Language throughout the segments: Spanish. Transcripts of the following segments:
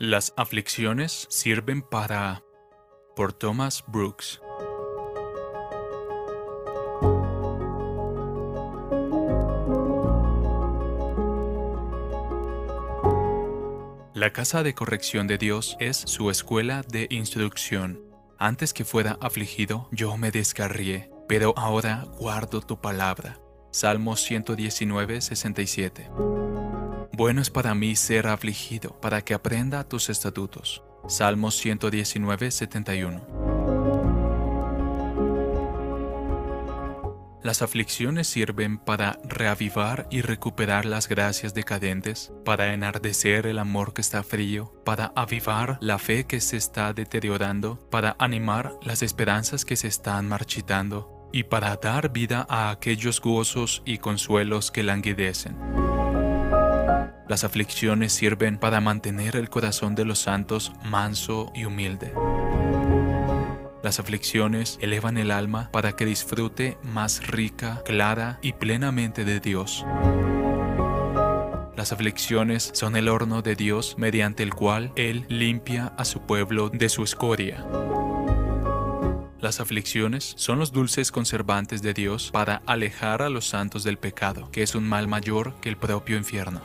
Las aflicciones sirven para... por Thomas Brooks. La casa de corrección de Dios es su escuela de instrucción. Antes que fuera afligido, yo me descarrié, pero ahora guardo tu palabra. Salmos 119, 67. Bueno es para mí ser afligido, para que aprenda tus estatutos. Salmos 119, 71. Las aflicciones sirven para reavivar y recuperar las gracias decadentes, para enardecer el amor que está frío, para avivar la fe que se está deteriorando, para animar las esperanzas que se están marchitando y para dar vida a aquellos gozos y consuelos que languidecen. Las aflicciones sirven para mantener el corazón de los santos manso y humilde. Las aflicciones elevan el alma para que disfrute más rica, clara y plenamente de Dios. Las aflicciones son el horno de Dios mediante el cual Él limpia a su pueblo de su escoria. Las aflicciones son los dulces conservantes de Dios para alejar a los santos del pecado, que es un mal mayor que el propio infierno.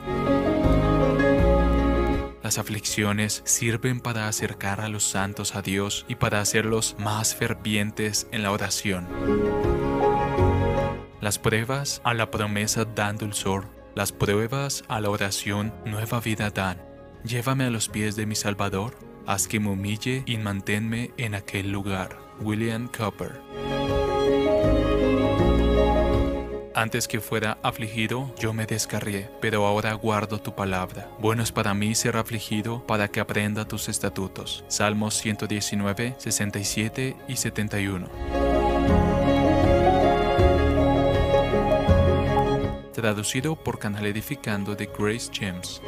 Las aflicciones sirven para acercar a los santos a Dios y para hacerlos más fervientes en la oración. Las pruebas a la promesa dan dulzor, las pruebas a la oración nueva vida dan. Llévame a los pies de mi Salvador, haz que me humille y manténme en aquel lugar. William Cooper Antes que fuera afligido, yo me descarrié, pero ahora guardo tu palabra. Bueno es para mí ser afligido para que aprenda tus estatutos. Salmos 119, 67 y 71. Traducido por Canal Edificando de Grace James.